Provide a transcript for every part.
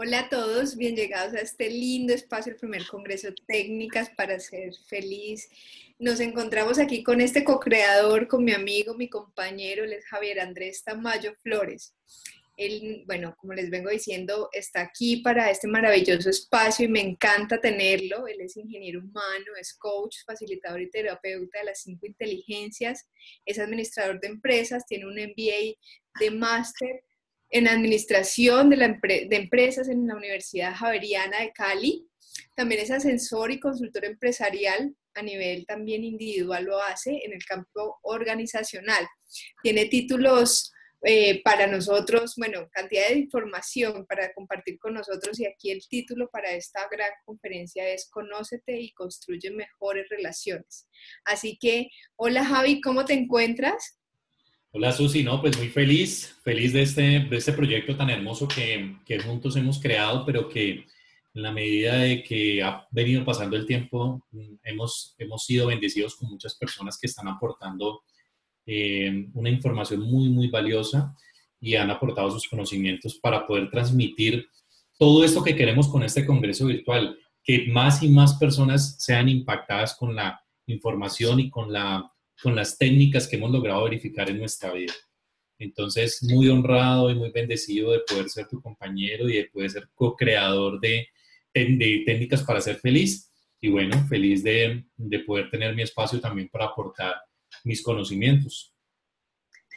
Hola a todos, bien llegados a este lindo espacio, el primer Congreso Técnicas para ser feliz. Nos encontramos aquí con este co-creador, con mi amigo, mi compañero, él es Javier Andrés Tamayo Flores. Él, bueno, como les vengo diciendo, está aquí para este maravilloso espacio y me encanta tenerlo. Él es ingeniero humano, es coach, facilitador y terapeuta de las cinco inteligencias, es administrador de empresas, tiene un MBA de máster en administración de, empresas en la Universidad Javeriana de Cali. También es asesor y consultor empresarial a nivel también individual, lo hace en el campo organizacional. Tiene títulos eh, para nosotros, bueno, cantidad de información para compartir con nosotros y aquí el título para esta gran conferencia es Conócete y construye mejores relaciones. Así que, hola Javi, ¿cómo te encuentras? Hola Susi, no, pues muy feliz, feliz de este, de este proyecto tan hermoso que, que, juntos hemos creado, pero que en la medida de que ha venido pasando el tiempo, hemos, hemos sido bendecidos con muchas personas que están aportando eh, una información muy, muy valiosa y han aportado sus conocimientos para poder transmitir todo esto que queremos con este Congreso virtual, que más y más personas sean impactadas con la información y con la con las técnicas que hemos logrado verificar en nuestra vida. Entonces, muy honrado y muy bendecido de poder ser tu compañero y de poder ser co-creador de, de, técnicas para ser feliz. Y bueno, feliz de, de poder tener mi espacio también para aportar mis conocimientos.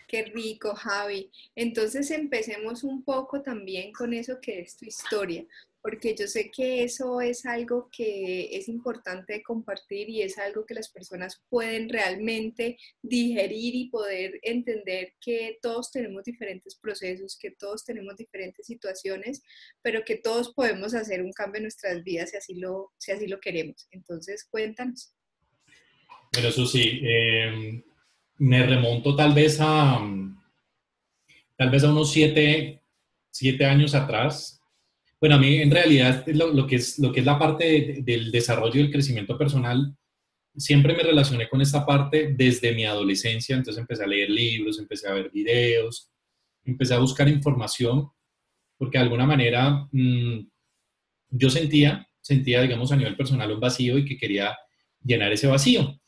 Qué rico, Javi. Entonces empecemos un poco también con eso que es tu historia porque yo sé que eso es algo que es importante compartir y es algo que las personas pueden realmente digerir y poder entender que todos tenemos diferentes procesos, que todos tenemos diferentes situaciones, pero que todos podemos hacer un cambio en nuestras vidas si así lo, si así lo queremos. Entonces, cuéntanos. Bueno, Susi, eh, me remonto tal vez a, tal vez a unos siete, siete años atrás, bueno, a mí en realidad lo, que, es, lo que es la parte del desarrollo y el crecimiento personal, siempre me relacioné con esta parte desde mi adolescencia, entonces empecé a leer libros, empecé a ver videos, empecé a buscar información, porque de alguna manera mm, yo sentía, sentía, digamos, a nivel personal un vacío y que quería llenar ese vacío.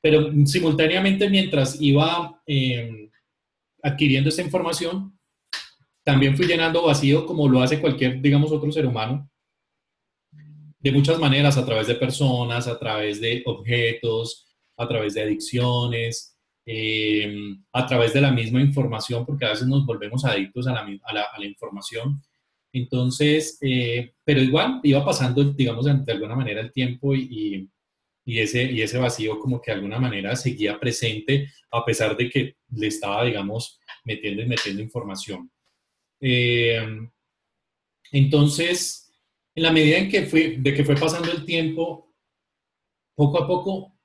Pero simultáneamente mientras iba eh, adquiriendo esta información, también fui llenando vacío como lo hace cualquier, digamos, otro ser humano, de muchas maneras, a través de personas, a través de objetos, a través de adicciones, eh, a través de la misma información, porque a veces nos volvemos adictos a la, a la, información. Entonces, eh, pero igual iba pasando, digamos, de alguna manera el tiempo y, y, ese, y ese vacío como que de alguna manera seguía presente a pesar de que le estaba, digamos, metiendo y metiendo información. Eh, entonces, en la medida en que fue, de que fue pasando el tiempo, poco a poco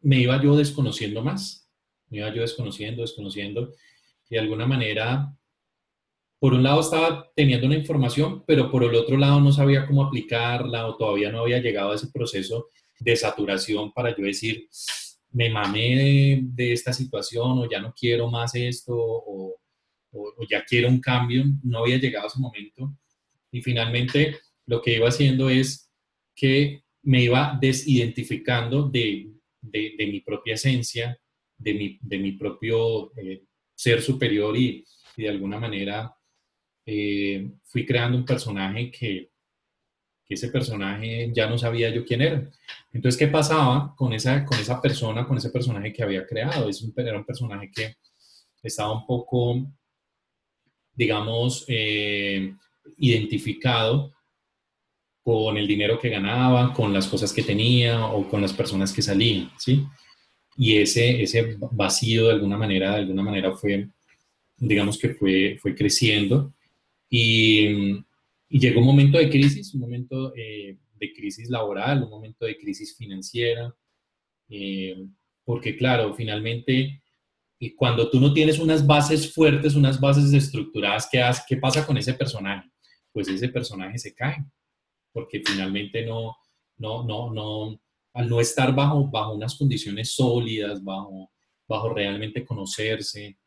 me iba yo desconociendo más, me iba yo desconociendo, desconociendo, y de alguna manera, por un lado estaba teniendo una información, pero por el otro lado no sabía cómo aplicarla o todavía no había llegado a ese proceso de saturación para yo decir, me mamé de, esta situación o ya no quiero más esto o, o, ya quiero un cambio, no había llegado a ese momento. Y finalmente lo que iba haciendo es que me iba desidentificando de, de, mi propia esencia, de mi, de mi propio eh, ser superior y, de alguna manera eh, fui creando un personaje que, que, ese personaje ya no sabía yo quién era. Entonces, ¿qué pasaba con esa, con esa persona, con ese personaje que había creado? Es un, era un personaje que estaba un poco digamos, eh, identificado con el dinero que ganaba, con las cosas que tenía o con las personas que salían, ¿sí? Y ese, ese vacío de alguna manera, de alguna manera fue, digamos que fue, fue creciendo y, llegó un momento de crisis, un momento eh, de crisis laboral, un momento de crisis financiera, eh, porque claro, finalmente y cuando tú no tienes unas bases fuertes, unas bases estructuradas, ¿qué, hace? ¿qué pasa con ese personaje? Pues ese personaje se cae, porque finalmente no, no, no, no, al no estar bajo, bajo unas condiciones sólidas, bajo, bajo realmente conocerse,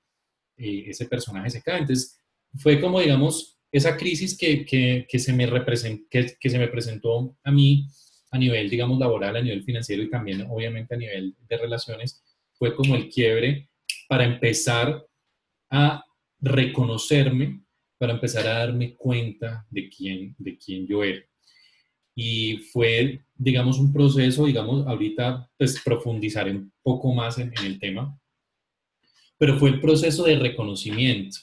eh, ese personaje se cae. Entonces, fue como, digamos, esa crisis que, que, se me que, que, se me presentó a mí a nivel, digamos, laboral, a nivel financiero y también, obviamente, a nivel de relaciones, fue como el quiebre para empezar a reconocerme, para empezar a darme cuenta de quién, de quién yo era. Y fue, digamos, un proceso, digamos, ahorita pues profundizaré un poco más en, en el tema, pero fue el proceso de reconocimiento,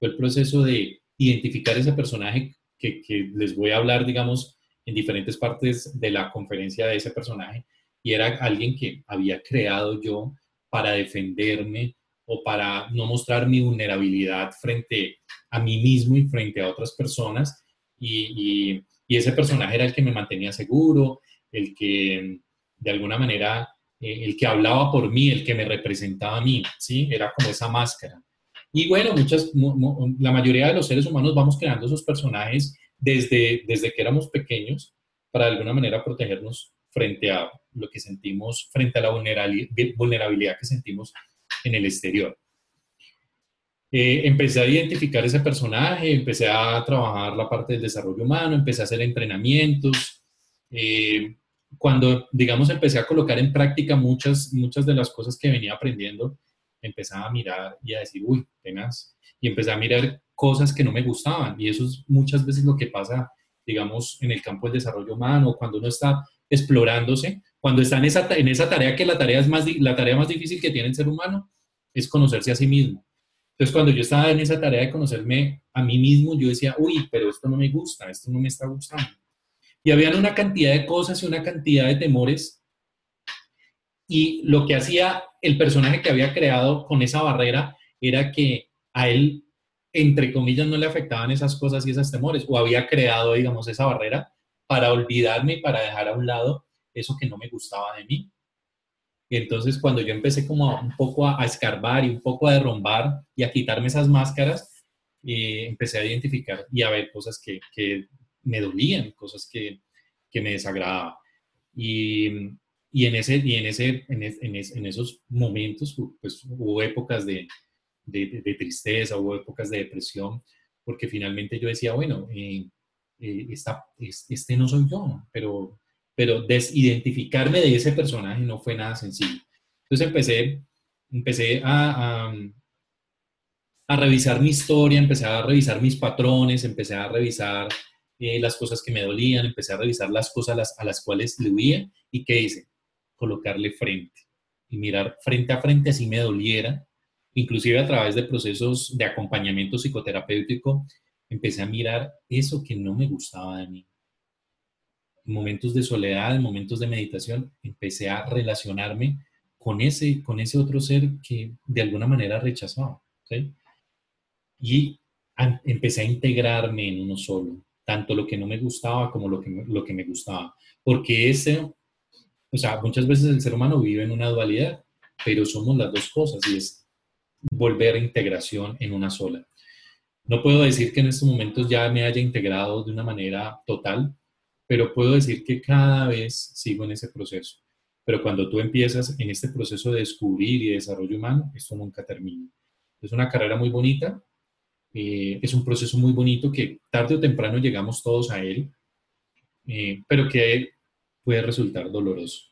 fue el proceso de identificar ese personaje que, que, les voy a hablar, digamos, en diferentes partes de la conferencia de ese personaje, y era alguien que había creado yo para defenderme o para no mostrar mi vulnerabilidad frente a mí mismo y frente a otras personas. Y, y, ese personaje era el que me mantenía seguro, el que de alguna manera eh, el que hablaba por mí, el que me representaba a mí, ¿sí? Era como esa máscara. Y bueno, muchas, la mayoría de los seres humanos vamos creando esos personajes desde, desde que éramos pequeños para de alguna manera protegernos frente a lo que sentimos, frente a la vulnerabilidad que sentimos en el exterior. Eh, empecé a identificar ese personaje, empecé a trabajar la parte del desarrollo humano, empecé a hacer entrenamientos, eh, cuando, digamos, empecé a colocar en práctica muchas, muchas de las cosas que venía aprendiendo, empezaba a mirar y a decir, uy, tenaz. Y empecé a mirar cosas que no me gustaban. Y eso es muchas veces lo que pasa, digamos, en el campo del desarrollo humano, cuando uno está explorándose, cuando está en esa, en esa tarea que la tarea, es más, la tarea más difícil que tiene el ser humano es conocerse a sí mismo. Entonces, cuando yo estaba en esa tarea de conocerme a mí mismo, yo decía, uy, pero esto no me gusta, esto no me está gustando. Y habían una cantidad de cosas y una cantidad de temores. Y lo que hacía el personaje que había creado con esa barrera era que a él, entre comillas, no le afectaban esas cosas y esos temores. O había creado, digamos, esa barrera para olvidarme y para dejar a un lado eso que no me gustaba de mí. Y entonces cuando yo empecé como un poco a, escarbar y un poco a derrumbar y a quitarme esas máscaras, eh, empecé a identificar y a ver cosas que, que me dolían, cosas que, que me desagradaban. Y, y, en, ese, y en, ese, en, en, esos momentos pues, hubo épocas de, de, de, tristeza, hubo épocas de depresión, porque finalmente yo decía, bueno, eh, eh, esta, este no soy yo, pero, pero desidentificarme de ese personaje no fue nada sencillo. Entonces empecé, empecé a, a, revisar mi historia, empecé a revisar mis patrones, empecé a revisar eh, las cosas que me dolían, empecé a revisar las cosas a las, cuales le huía y ¿qué hice? Colocarle frente y mirar frente a frente así me doliera. Inclusive a través de procesos de acompañamiento psicoterapéutico, empecé a mirar eso que no me gustaba de mí. En momentos de soledad, en momentos de meditación, empecé a relacionarme con ese, con ese otro ser que de alguna manera rechazaba. Y empecé a integrarme en uno solo tanto lo que no me gustaba como lo que, lo que me gustaba. Porque ese, o sea, muchas veces el ser humano vive en una dualidad, pero somos las dos cosas y es volver a integración en una sola. No puedo decir que en estos momentos ya me haya integrado de una manera total, pero puedo decir que cada vez sigo en ese proceso. Pero cuando tú empiezas en este proceso de descubrir y desarrollo humano, esto nunca termina. Es una carrera muy bonita, eh, es un proceso muy bonito que tarde o temprano llegamos todos a él, eh, pero que puede resultar doloroso.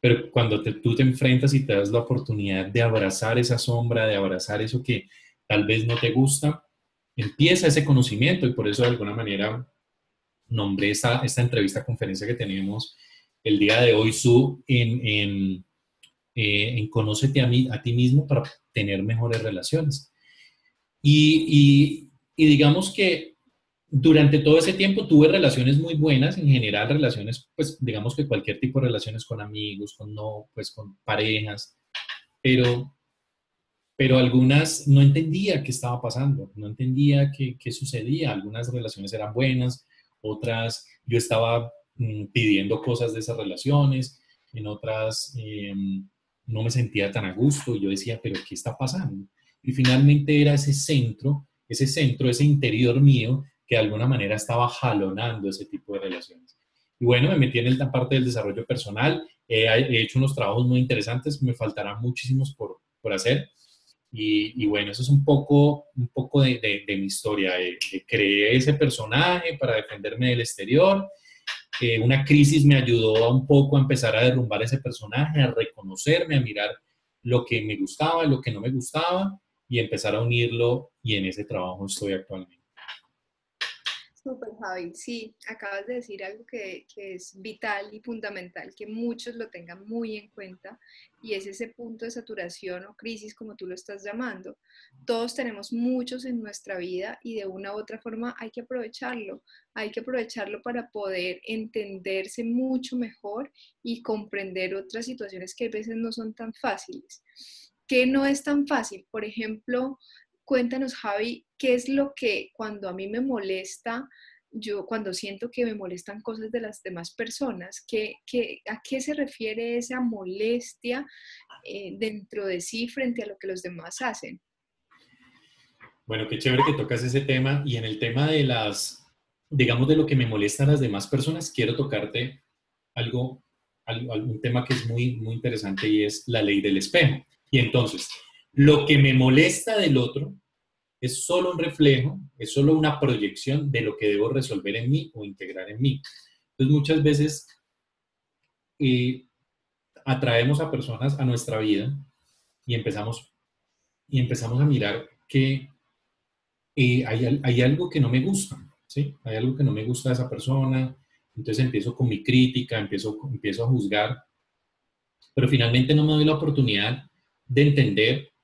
Pero cuando tú te enfrentas y te das la oportunidad de abrazar esa sombra, de abrazar eso que tal vez no te gusta, empieza ese conocimiento y por eso de alguna manera nombré esta, esta entrevista, conferencia que tenemos el día de hoy, Su, en, en, eh, en Conócete a, mí, a ti mismo para tener mejores relaciones. Y, digamos que durante todo ese tiempo tuve relaciones muy buenas, en general relaciones, pues digamos que cualquier tipo de relaciones con amigos, con no, pues con parejas, pero, pero algunas no entendía qué estaba pasando, no entendía qué, qué sucedía. Algunas relaciones eran buenas, otras yo estaba mm, pidiendo cosas de esas relaciones, en otras em, no me sentía tan a gusto y yo decía, pero ¿qué está pasando? y finalmente era ese centro, ese centro, ese interior mío que de alguna manera estaba jalonando ese tipo de relaciones. Y bueno, me metí en la parte del desarrollo personal, he hecho unos trabajos muy interesantes, me faltarán muchísimos por, por hacer, Y, bueno, eso es un poco, un poco de, mi historia. creé ese personaje para defenderme del exterior. Una crisis me ayudó a un poco a empezar a derrumbar ese personaje, a reconocerme, a mirar lo que me gustaba, lo que no me gustaba y empezar a unirlo y en ese trabajo estoy actualmente. Súper, Javi. Sí, acabas de decir algo que, es vital y fundamental, que muchos lo tengan muy en cuenta, y es ese punto de saturación o crisis, como tú lo estás llamando. Todos tenemos muchos en nuestra vida y de una u otra forma hay que aprovecharlo. Hay que aprovecharlo para poder entenderse mucho mejor y comprender otras situaciones que a veces no son tan fáciles. ¿Qué no es tan fácil? Por ejemplo, Cuéntanos, Javi, ¿qué es lo que cuando a mí me molesta, yo cuando siento que me molestan cosas de las demás personas, ¿qué, a qué se refiere esa molestia eh, dentro de sí frente a lo que los demás hacen? Bueno, qué chévere que tocas ese tema y en el tema de las, digamos, de lo que me molesta a las demás personas, quiero tocarte algo, algún tema que es muy, muy interesante y es la ley del espejo. Y entonces, lo que me molesta del otro es solo un reflejo, es solo una proyección de lo que debo resolver en mí o integrar en mí. Entonces muchas veces eh, atraemos a personas a nuestra vida y empezamos, y empezamos a mirar que eh, hay, hay, algo que no me gusta, ¿sí? Hay algo que no me gusta de esa persona, entonces empiezo con mi crítica, empiezo, empiezo a juzgar, pero finalmente no me doy la oportunidad de entender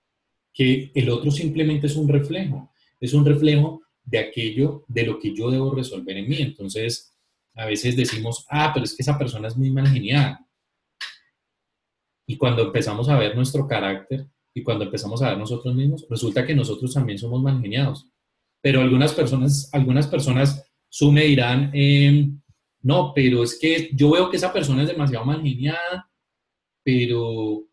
que el otro simplemente es un reflejo, es un reflejo de aquello, de lo que yo debo resolver en mí. Entonces, a veces decimos, ah, pero es que esa persona es muy mal genial. Y cuando empezamos a ver nuestro carácter y cuando empezamos a ver nosotros mismos, resulta que nosotros también somos mal geniados. Pero algunas personas, algunas personas su me dirán, em, no, pero es que yo veo que esa persona es demasiado mal geniada, pero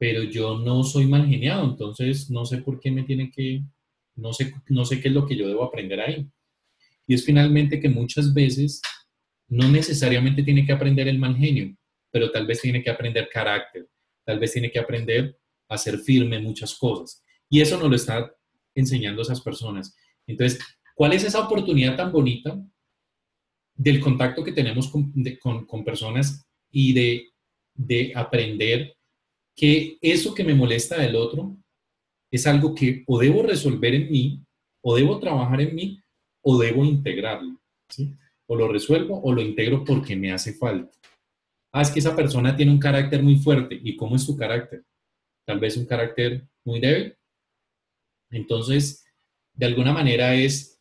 pero yo no soy mal geniado, entonces no sé por qué me tiene que, no sé, no sé qué es lo que yo debo aprender ahí. Y es finalmente que muchas veces no necesariamente tiene que aprender el mal genio, pero tal vez tiene que aprender carácter, tal vez tiene que aprender a ser firme en muchas cosas. Y eso nos lo está enseñando esas personas. Entonces, ¿cuál es esa oportunidad tan bonita del contacto que tenemos con, con, personas y de, de aprender que eso que me molesta del otro es algo que o debo resolver en mí, o debo trabajar en mí, o debo integrarlo. O lo resuelvo o lo integro porque me hace falta. Ah, es que esa persona tiene un carácter muy fuerte. ¿Y cómo es tu carácter? Tal vez un carácter muy débil. Entonces, de alguna manera es,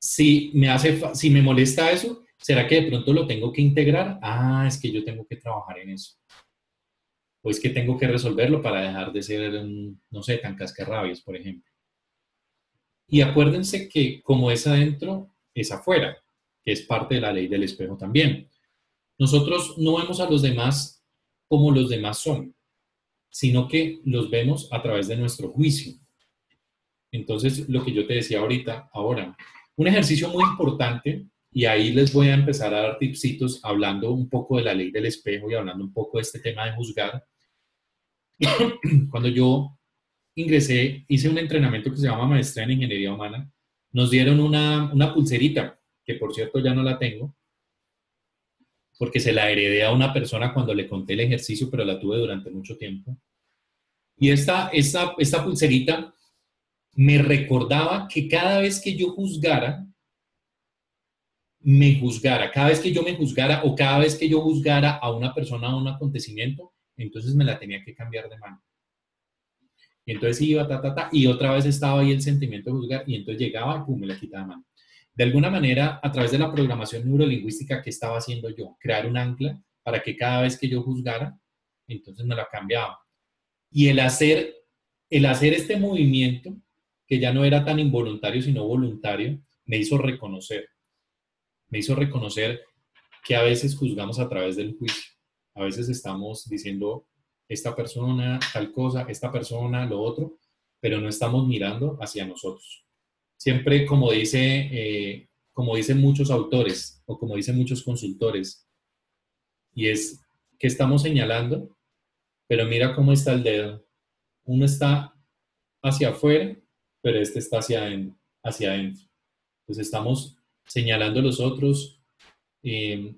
si me hace, si me molesta eso, ¿será que de pronto lo tengo que integrar? Ah, es que yo tengo que trabajar en eso o es que tengo que resolverlo para dejar de ser, no sé, tan cascarrabias, por ejemplo. Y acuérdense que como es adentro, es afuera, que es parte de la ley del espejo también. Nosotros no vemos a los demás como los demás son, sino que los vemos a través de nuestro juicio. Entonces, lo que yo te decía ahorita, ahora, un ejercicio muy importante, y ahí les voy a empezar a dar tipsitos hablando un poco de la ley del espejo y hablando un poco de este tema de juzgar, cuando yo ingresé, hice un entrenamiento que se llama Maestría en Ingeniería Humana, nos dieron una, una pulserita, que por cierto ya no la tengo, porque se la heredé a una persona cuando le conté el ejercicio, pero la tuve durante mucho tiempo. Y esta, esta, esta pulserita me recordaba que cada vez que yo juzgara, me juzgara, cada vez que yo me juzgara o cada vez que yo juzgara a una persona o un acontecimiento, entonces me la tenía que cambiar de mano. Y entonces iba, ta, ta, ta, y otra vez estaba ahí el sentimiento de juzgar, y entonces llegaba y pum, me la quitaba de mano. De alguna manera, a través de la programación neurolingüística que estaba haciendo yo, crear un ancla para que cada vez que yo juzgara, entonces me la cambiaba. Y el hacer, el hacer este movimiento, que ya no era tan involuntario, sino voluntario, me hizo reconocer. Me hizo reconocer que a veces juzgamos a través del juicio a veces estamos diciendo esta persona, tal cosa, esta persona, lo otro, pero no estamos mirando hacia nosotros. Siempre, como, dice, eh, como dicen muchos autores o como dicen muchos consultores, y es que estamos señalando, pero mira cómo está el dedo. Uno está hacia afuera, pero este está hacia, hacia adentro. Entonces estamos señalando a los otros eh,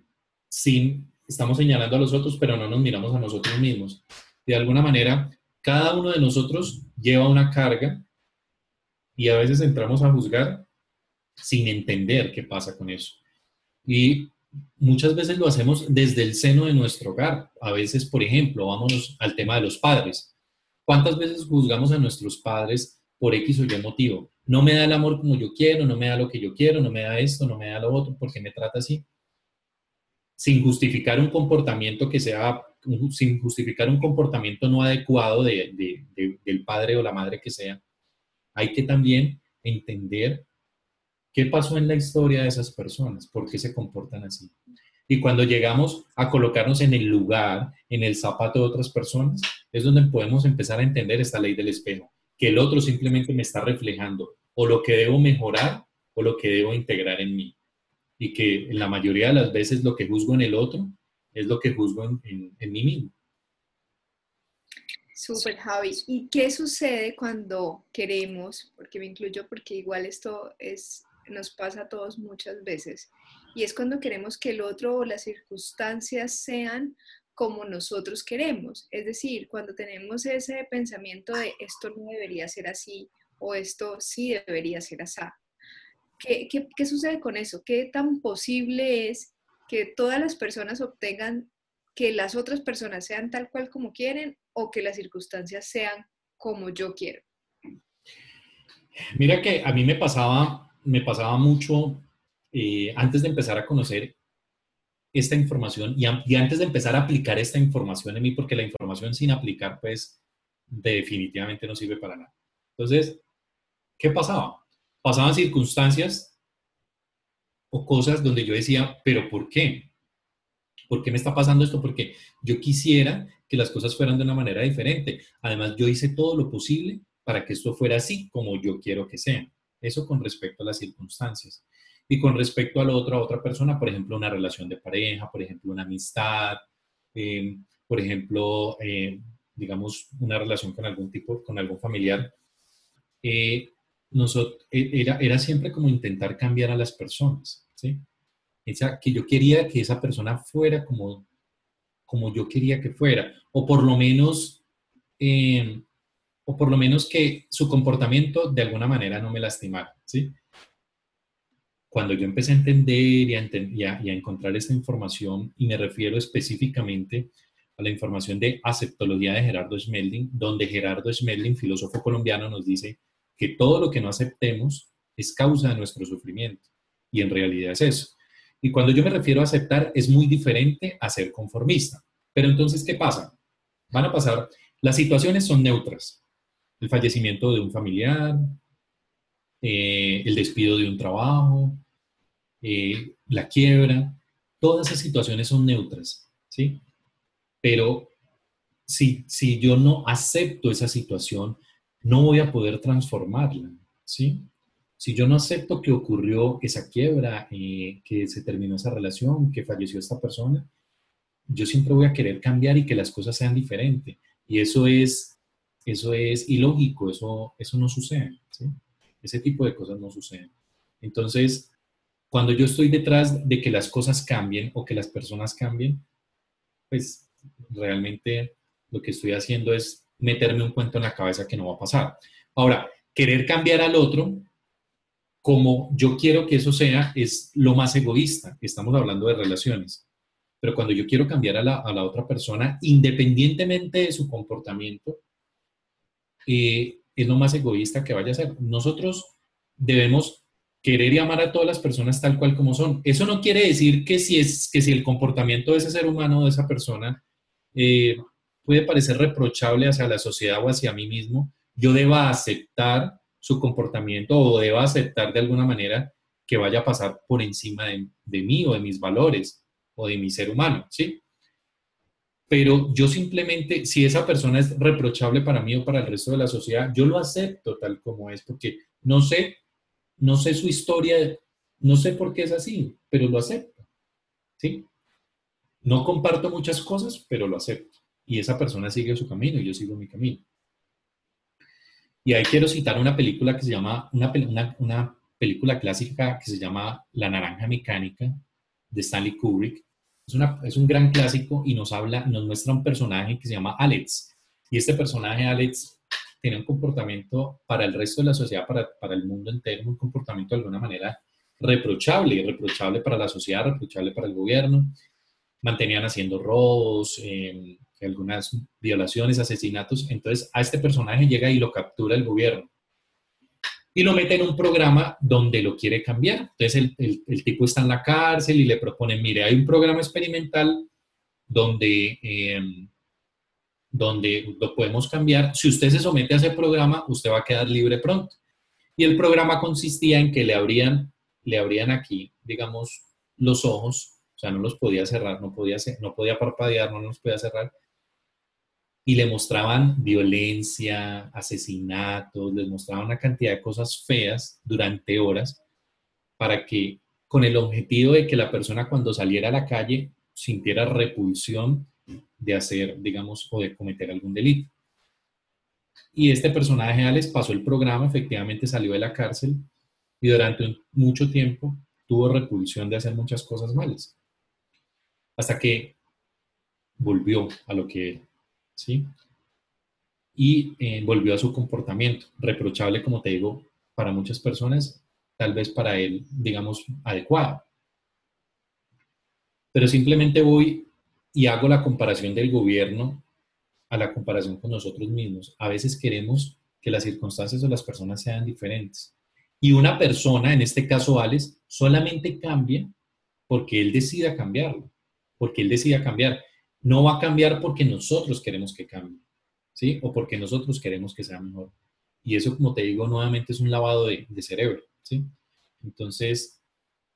sin, estamos señalando a los otros, pero no nos miramos a nosotros mismos. De alguna manera, cada uno de nosotros lleva una carga y a veces entramos a juzgar sin entender qué pasa con eso. Y muchas veces lo hacemos desde el seno de nuestro hogar. A veces, por ejemplo, vámonos al tema de los padres. ¿Cuántas veces juzgamos a nuestros padres por X o Y motivo? No me da el amor como yo quiero, no me da lo que yo quiero, no me da esto, no me da lo otro, porque me trata así. Sin justificar un comportamiento que sea, sin justificar un comportamiento no adecuado del padre o la madre que sea. Hay que también entender qué pasó en la historia de esas personas, por qué se comportan así. Y cuando llegamos a colocarnos en el lugar, en el zapato de otras personas, es donde podemos empezar a entender esta ley del espejo que el otro simplemente me está reflejando o lo que debo mejorar o lo que debo integrar en mí. Y que en la mayoría de las veces lo que juzgo en el otro es lo que juzgo en, en, mí mismo. Súper, Javi. ¿Y qué sucede cuando queremos, porque me incluyo porque igual esto es, nos pasa a todos muchas veces, y es cuando queremos que el otro o las circunstancias sean como nosotros queremos. Es decir, cuando tenemos ese pensamiento de esto no debería ser así o esto sí debería ser así. ¿Qué, sucede con eso? ¿Qué tan posible es que todas las personas obtengan que las otras personas sean tal cual como quieren o que las circunstancias sean como yo quiero? Mira que a mí me pasaba, me pasaba mucho eh, antes de empezar a conocer esta información y, antes de empezar a aplicar esta información en mí, porque la información sin aplicar, pues definitivamente no sirve para nada. Entonces, ¿qué pasaba? Pasaban circunstancias o cosas donde yo decía, pero ¿por qué? ¿Por qué me está pasando esto? Porque yo quisiera que las cosas fueran de una manera diferente. Además, yo hice todo lo posible para que esto fuera así como yo quiero que sea. Eso con respecto a las circunstancias. Y con respecto al otro, a otra persona, por ejemplo, una relación de pareja, por ejemplo, una amistad, eh, por ejemplo, eh, digamos, una relación con algún tipo, con algún familiar, eh, nosotros, era, era siempre como intentar cambiar a las personas, ¿sí? Esa, que yo quería que esa persona fuera como, como yo quería que fuera, o por lo menos, o por lo menos que su comportamiento de alguna manera no me lastimara, ¿sí? cuando yo empecé a entender y a, encontrar esta información, y me refiero específicamente a la información de aceptología de Gerardo Schmelding, donde Gerardo Schmelding, filósofo colombiano, nos dice que todo lo que no aceptemos es causa de nuestro sufrimiento. Y en realidad es eso. Y cuando yo me refiero a aceptar, es muy diferente a ser conformista. Pero entonces, ¿qué pasa? Van a pasar, las situaciones son neutras. El fallecimiento de un familiar, eh, el despido de un trabajo, eh, la quiebra, todas esas situaciones son neutras, ¿sí? Pero si, si yo no acepto esa situación, no voy a poder transformarla, ¿sí? Si yo no acepto que ocurrió esa quiebra, eh, que se terminó esa relación, que falleció esta persona, yo siempre voy a querer cambiar y que las cosas sean diferentes. Y eso es, eso es ilógico, eso, eso no sucede. Ese tipo de cosas no suceden. Entonces, cuando yo estoy detrás de que las cosas cambien o que las personas cambien, pues realmente lo que estoy haciendo es meterme un cuento en la cabeza que no va a pasar. Ahora, querer cambiar al otro como yo quiero que eso sea es lo más egoísta. Estamos hablando de relaciones. Pero cuando yo quiero cambiar a la, otra persona, independientemente de su comportamiento, eh, es lo más egoísta que vaya a ser. Nosotros debemos querer y amar a todas las personas tal cual como son. Eso no quiere decir que si, es, que si el comportamiento de ese ser humano de esa persona eh, puede parecer reprochable hacia la sociedad o hacia mí mismo, yo deba aceptar su comportamiento o deba aceptar de alguna manera que vaya a pasar por encima de, mí o de mis valores o de mi ser humano, ¿sí? Pero yo simplemente, si esa persona es reprochable para mí o para el resto de la sociedad, yo lo acepto tal como es, porque no sé no sé su historia, no sé por qué es así, pero lo acepto. ¿Sí? No comparto muchas cosas, pero lo acepto. Y esa persona sigue su camino y yo sigo mi camino. Y ahí quiero citar una película que se llama, una, una película clásica que se llama La Naranja Mecánica de Stanley Kubrick. Es, una, es un gran clásico y nos habla, nos muestra un personaje que se llama Alex. Y este personaje, Alex, tiene un comportamiento para el resto de la sociedad, para, para el mundo entero, un comportamiento de alguna manera reprochable, reprochable para la sociedad, reprochable para el gobierno. Mantenían haciendo robos, eh, algunas violaciones, asesinatos. Entonces a este personaje llega y lo captura el gobierno y lo mete en un programa donde lo quiere cambiar. Entonces el, tipo está en la cárcel y le proponen, mire, hay un programa experimental donde, em, donde lo podemos cambiar. Si usted se somete a ese programa, usted va a quedar libre pronto. Y el programa consistía en que le abrían, le abrían aquí, digamos, los ojos, o sea, no los podía cerrar, no podía, no podía parpadear, no los podía cerrar, y le mostraban violencia, asesinatos, les mostraban una cantidad de cosas feas durante horas para que con el objetivo de que la persona cuando saliera a la calle sintiera repulsión de hacer, digamos, o de cometer algún delito. Y este personaje, Alex, pasó el programa, efectivamente salió de la cárcel y durante mucho tiempo tuvo repulsión de hacer muchas cosas malas. Hasta que volvió a lo que ¿sí? Y eh, volvió a su comportamiento, reprochable, como te digo, para muchas personas, tal vez para él, digamos, adecuado. Pero simplemente voy y hago la comparación del gobierno a la comparación con nosotros mismos. A veces queremos que las circunstancias o las personas sean diferentes. Y una persona, en este caso Alex, solamente cambia porque él decida cambiarlo, porque él decida cambiar no va a cambiar porque nosotros queremos que cambie, ¿sí? O porque nosotros queremos que sea mejor. Y eso, como te digo, nuevamente es un lavado de, cerebro, ¿sí? Entonces,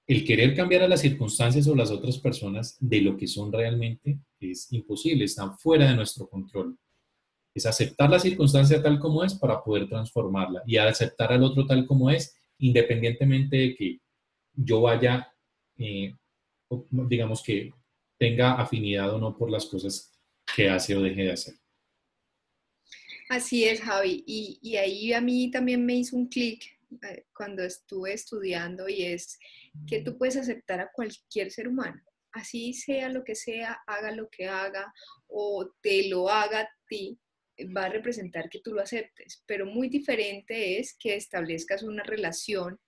el querer cambiar a las circunstancias o las otras personas de lo que son realmente es imposible, están fuera de nuestro control. Es aceptar la circunstancia tal como es para poder transformarla y aceptar al otro tal como es, independientemente de que yo vaya, eh, digamos que tenga afinidad o no por las cosas que hace o deje de hacer. Así es, Javi. Y, ahí a mí también me hizo un clic eh, cuando estuve estudiando y es que tú puedes aceptar a cualquier ser humano, así sea lo que sea, haga lo que haga o te lo haga a ti, va a representar que tú lo aceptes, pero muy diferente es que establezcas una relación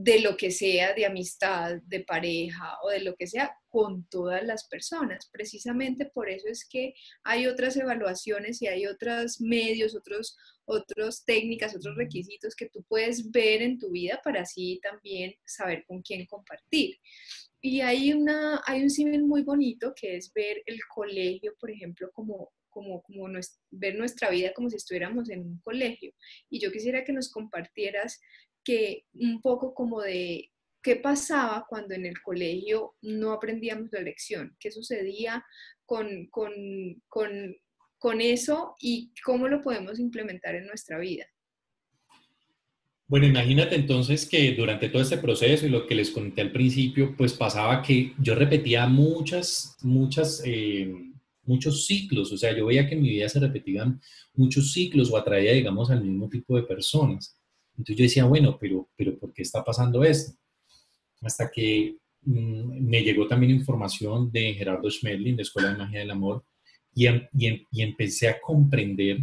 de lo que sea, de amistad, de pareja o de lo que sea, con todas las personas. Precisamente por eso es que hay otras evaluaciones y hay otros medios, otros, otros técnicas, otros requisitos que tú puedes ver en tu vida para así también saber con quién compartir. Y hay, una, hay un símil muy bonito que es ver el colegio, por ejemplo, como, como, como ver nuestra vida como si estuviéramos en un colegio. Y yo quisiera que nos compartieras que un poco como de qué pasaba cuando en el colegio no aprendíamos la lección, qué sucedía con, con, con, con eso y cómo lo podemos implementar en nuestra vida. Bueno, imagínate entonces que durante todo este proceso y lo que les conté al principio, pues pasaba que yo repetía muchas, muchas, eh, muchos ciclos, o sea, yo veía que en mi vida se repetían muchos ciclos o atraía, digamos, al mismo tipo de personas. Entonces yo decía, bueno, pero, pero ¿por qué está pasando esto? Hasta que mm, me llegó también información de Gerardo Schmedlin, de Escuela de Magia del Amor, y, em, y, em, y empecé a comprender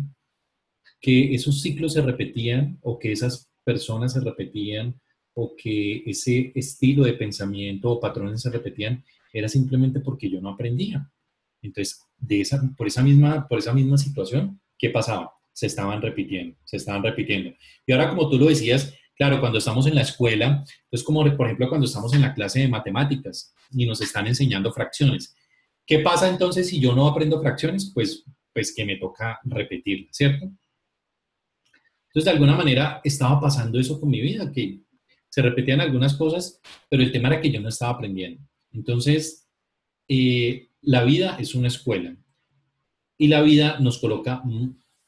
que esos ciclos se repetían o que esas personas se repetían o que ese estilo de pensamiento o patrones se repetían era simplemente porque yo no aprendía. Entonces, de esa, por, esa misma, por esa misma situación, ¿qué pasaba? Se estaban repitiendo, se estaban repitiendo. Y ahora, como tú lo decías, claro, cuando estamos en la escuela, es como, por ejemplo, cuando estamos en la clase de matemáticas y nos están enseñando fracciones. ¿Qué pasa entonces si yo no aprendo fracciones? Pues, pues que me toca repetir, ¿cierto? Entonces, de alguna manera, estaba pasando eso con mi vida, que se repetían algunas cosas, pero el tema era que yo no estaba aprendiendo. Entonces, eh, la vida es una escuela y la vida nos coloca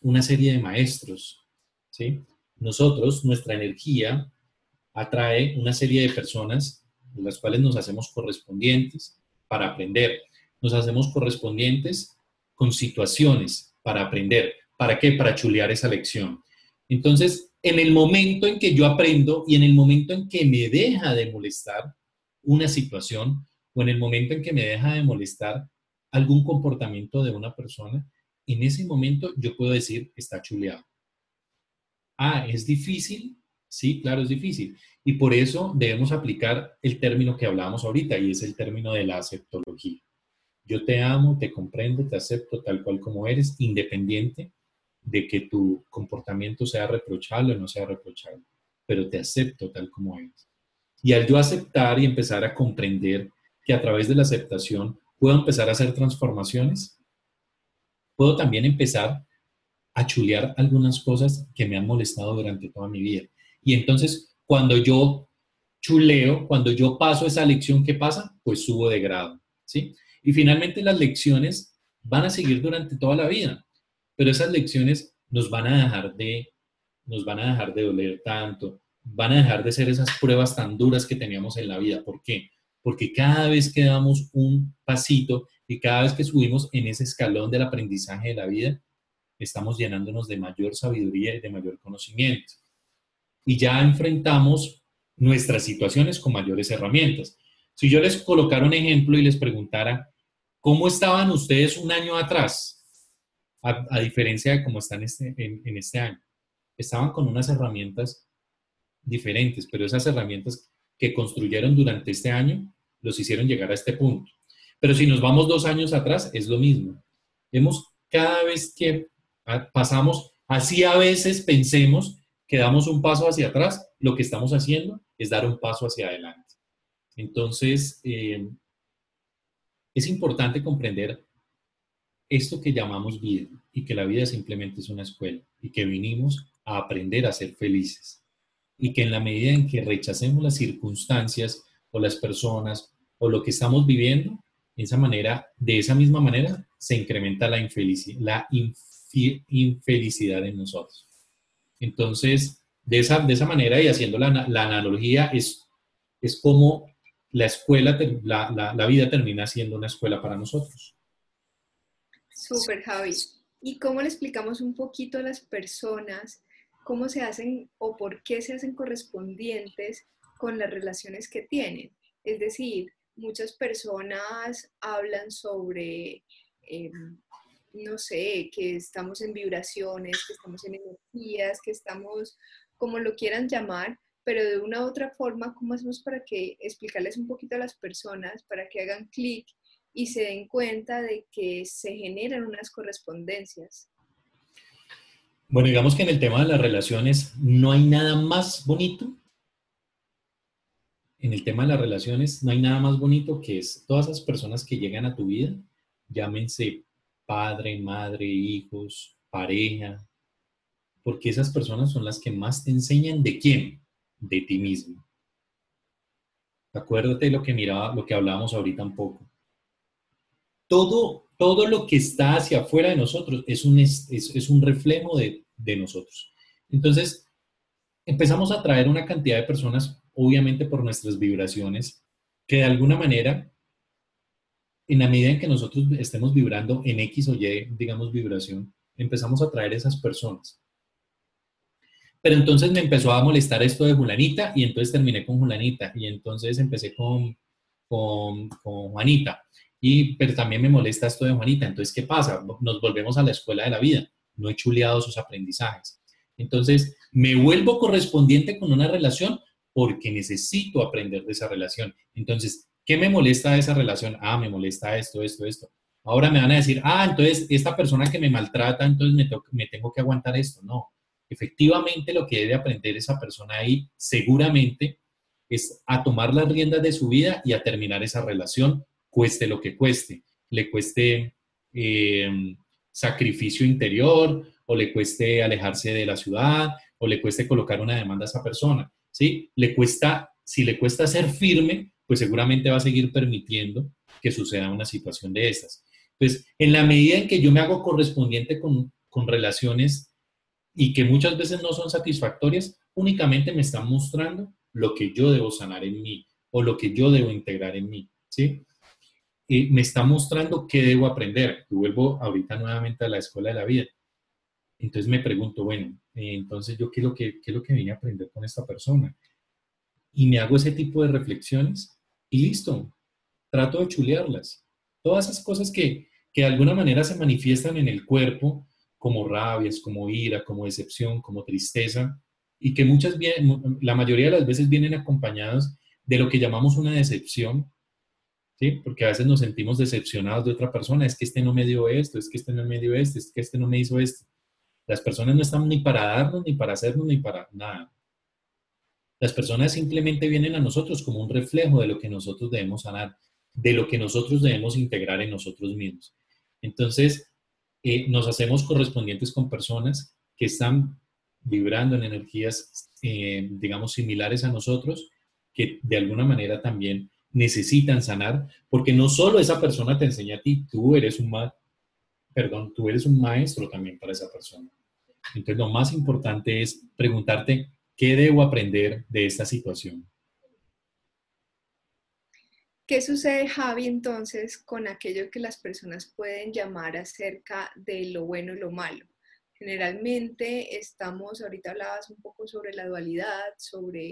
una serie de maestros. ¿sí? Nosotros, nuestra energía atrae una serie de personas de las cuales nos hacemos correspondientes para aprender. Nos hacemos correspondientes con situaciones para aprender. ¿Para qué? Para chulear esa lección. Entonces, en el momento en que yo aprendo y en el momento en que me deja de molestar una situación o en el momento en que me deja de molestar algún comportamiento de una persona, en ese momento yo puedo decir, está chuleado. Ah, es difícil. Sí, claro, es difícil. Y por eso debemos aplicar el término que hablábamos ahorita y es el término de la aceptología. Yo te amo, te comprendo, te acepto tal cual como eres, independiente de que tu comportamiento sea reprochable o no sea reprochable, pero te acepto tal como eres. Y al yo aceptar y empezar a comprender que a través de la aceptación puedo empezar a hacer transformaciones, puedo también empezar a chulear algunas cosas que me han molestado durante toda mi vida. Y entonces, cuando yo chuleo, cuando yo paso esa lección, ¿qué pasa? Pues subo de grado, ¿sí? Y finalmente las lecciones van a seguir durante toda la vida pero esas lecciones nos van a dejar de, nos van a dejar de doler tanto, van a dejar de ser esas pruebas tan duras que teníamos en la vida. ¿Por qué? Porque cada vez que damos un pasito y cada vez que subimos en ese escalón del aprendizaje de la vida, estamos llenándonos de mayor sabiduría y de mayor conocimiento. Y ya enfrentamos nuestras situaciones con mayores herramientas. Si yo les colocara un ejemplo y les preguntara, ¿cómo estaban ustedes un año atrás? a, diferencia de cómo están este, en, este año. Estaban con unas herramientas diferentes, pero esas herramientas que construyeron durante este año los hicieron llegar a este punto. Pero si nos vamos dos años atrás, es lo mismo. Hemos, cada vez que pasamos, así a veces pensemos que damos un paso hacia atrás, lo que estamos haciendo es dar un paso hacia adelante. Entonces, eh, es importante comprender esto que llamamos vida y que la vida simplemente es una escuela y que vinimos a aprender a ser felices y que en la medida en que rechacemos las circunstancias o las personas o lo que estamos viviendo, esa manera, de esa misma manera, se incrementa la, infelicidad, la en nosotros. Entonces, de esa, de esa manera y haciendo la, analogía, es, es como la escuela, la, la vida termina siendo una escuela para nosotros. Súper, Javi. ¿Y cómo le explicamos un poquito a las personas cómo se hacen o por qué se hacen correspondientes con las relaciones que tienen? Es decir, muchas personas hablan sobre, em, no sé, que estamos en vibraciones, que estamos en energías, que estamos, como lo quieran llamar, pero de una u otra forma, ¿cómo hacemos para que explicarles un poquito a las personas, para que hagan clic y se den cuenta de que se generan unas correspondencias. Bueno, digamos que en el tema de las relaciones no hay nada más bonito. En el tema de las relaciones no hay nada más bonito que es todas esas personas que llegan a tu vida, llámense padre, madre, hijos, pareja, porque esas personas son las que más te enseñan de quién, de ti mismo. Acuérdate de lo que miraba, lo que hablábamos ahorita un poco todo, todo lo que está hacia afuera de nosotros es un, es, un reflejo de, de, nosotros. Entonces, empezamos a traer una cantidad de personas, obviamente por nuestras vibraciones, que de alguna manera, en la medida en que nosotros estemos vibrando en X o Y, digamos, vibración, empezamos a traer esas personas. Pero entonces me empezó a molestar esto de Julanita y entonces terminé con Julanita y entonces empecé con, con, con Juanita y, pero también me molesta esto de Juanita. Entonces, ¿qué pasa? Nos volvemos a la escuela de la vida. No he chuleado sus aprendizajes. Entonces, me vuelvo correspondiente con una relación porque necesito aprender de esa relación. Entonces, ¿qué me molesta de esa relación? Ah, me molesta esto, esto, esto. Ahora me van a decir, ah, entonces esta persona que me maltrata, entonces me, me tengo que aguantar esto. No, efectivamente lo que debe aprender esa persona ahí seguramente es a tomar las riendas de su vida y a terminar esa relación cueste lo que cueste, le cueste eh, sacrificio interior o le cueste alejarse de la ciudad o le cueste colocar una demanda a esa persona, ¿sí? Le cuesta, si le cuesta ser firme, pues seguramente va a seguir permitiendo que suceda una situación de estas. Pues en la medida en que yo me hago correspondiente con, con relaciones y que muchas veces no son satisfactorias, únicamente me están mostrando lo que yo debo sanar en mí o lo que yo debo integrar en mí, ¿sí? me está mostrando qué debo aprender. Y vuelvo ahorita nuevamente a la escuela de la vida. Entonces me pregunto, bueno, entonces yo qué es, lo que, qué lo que vine a aprender con esta persona. Y me hago ese tipo de reflexiones y listo, trato de chulearlas. Todas esas cosas que, que de alguna manera se manifiestan en el cuerpo, como rabias, como ira, como decepción, como tristeza, y que muchas, la mayoría de las veces vienen acompañados de lo que llamamos una decepción, ¿sí? Porque a veces nos sentimos decepcionados de otra persona, es que este no me dio esto, es que este no me dio esto, es que este no me hizo esto. Las personas no están ni para darnos, ni para hacernos, ni para nada. Las personas simplemente vienen a nosotros como un reflejo de lo que nosotros debemos sanar, de lo que nosotros debemos integrar en nosotros mismos. Entonces, eh, nos hacemos correspondientes con personas que están vibrando en energías, eh, digamos, similares a nosotros, que de alguna manera también necesitan sanar, porque no solo esa persona te enseña a ti, tú eres un, perdón, tú eres un maestro también para esa persona. Entonces, lo más importante es preguntarte, ¿qué debo aprender de esta situación? ¿Qué sucede, Javi, entonces con aquello que las personas pueden llamar acerca de lo bueno y lo malo? Generalmente estamos, ahorita hablabas un poco sobre la dualidad, sobre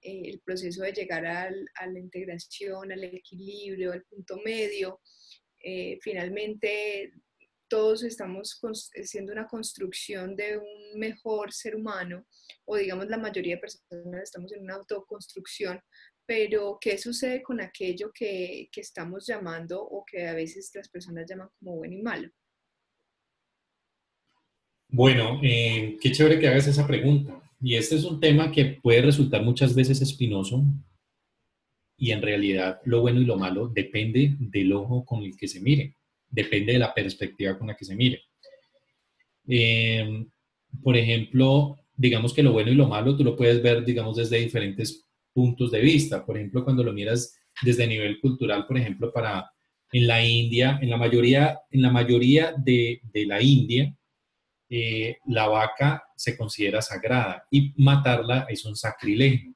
eh, el proceso de llegar a la integración, al equilibrio, al punto medio. Eh, finalmente todos estamos haciendo una construcción de un mejor ser humano, o digamos la mayoría de personas estamos en una autoconstrucción, pero ¿qué sucede con aquello que, que estamos llamando o que a veces las personas llaman como bueno y malo? Bueno, eh, qué chévere que hagas esa pregunta. Y este es un tema que puede resultar muchas veces espinoso y en realidad lo bueno y lo malo depende del ojo con el que se mire depende de la perspectiva con la que se mire. Eh, por ejemplo, digamos que lo bueno y lo malo tú lo puedes ver, digamos, desde diferentes puntos de vista. Por ejemplo, cuando lo miras desde nivel cultural, por ejemplo, para en la India, en la mayoría, en la mayoría de, de la India, eh, la vaca se considera sagrada y matarla es un sacrilegio.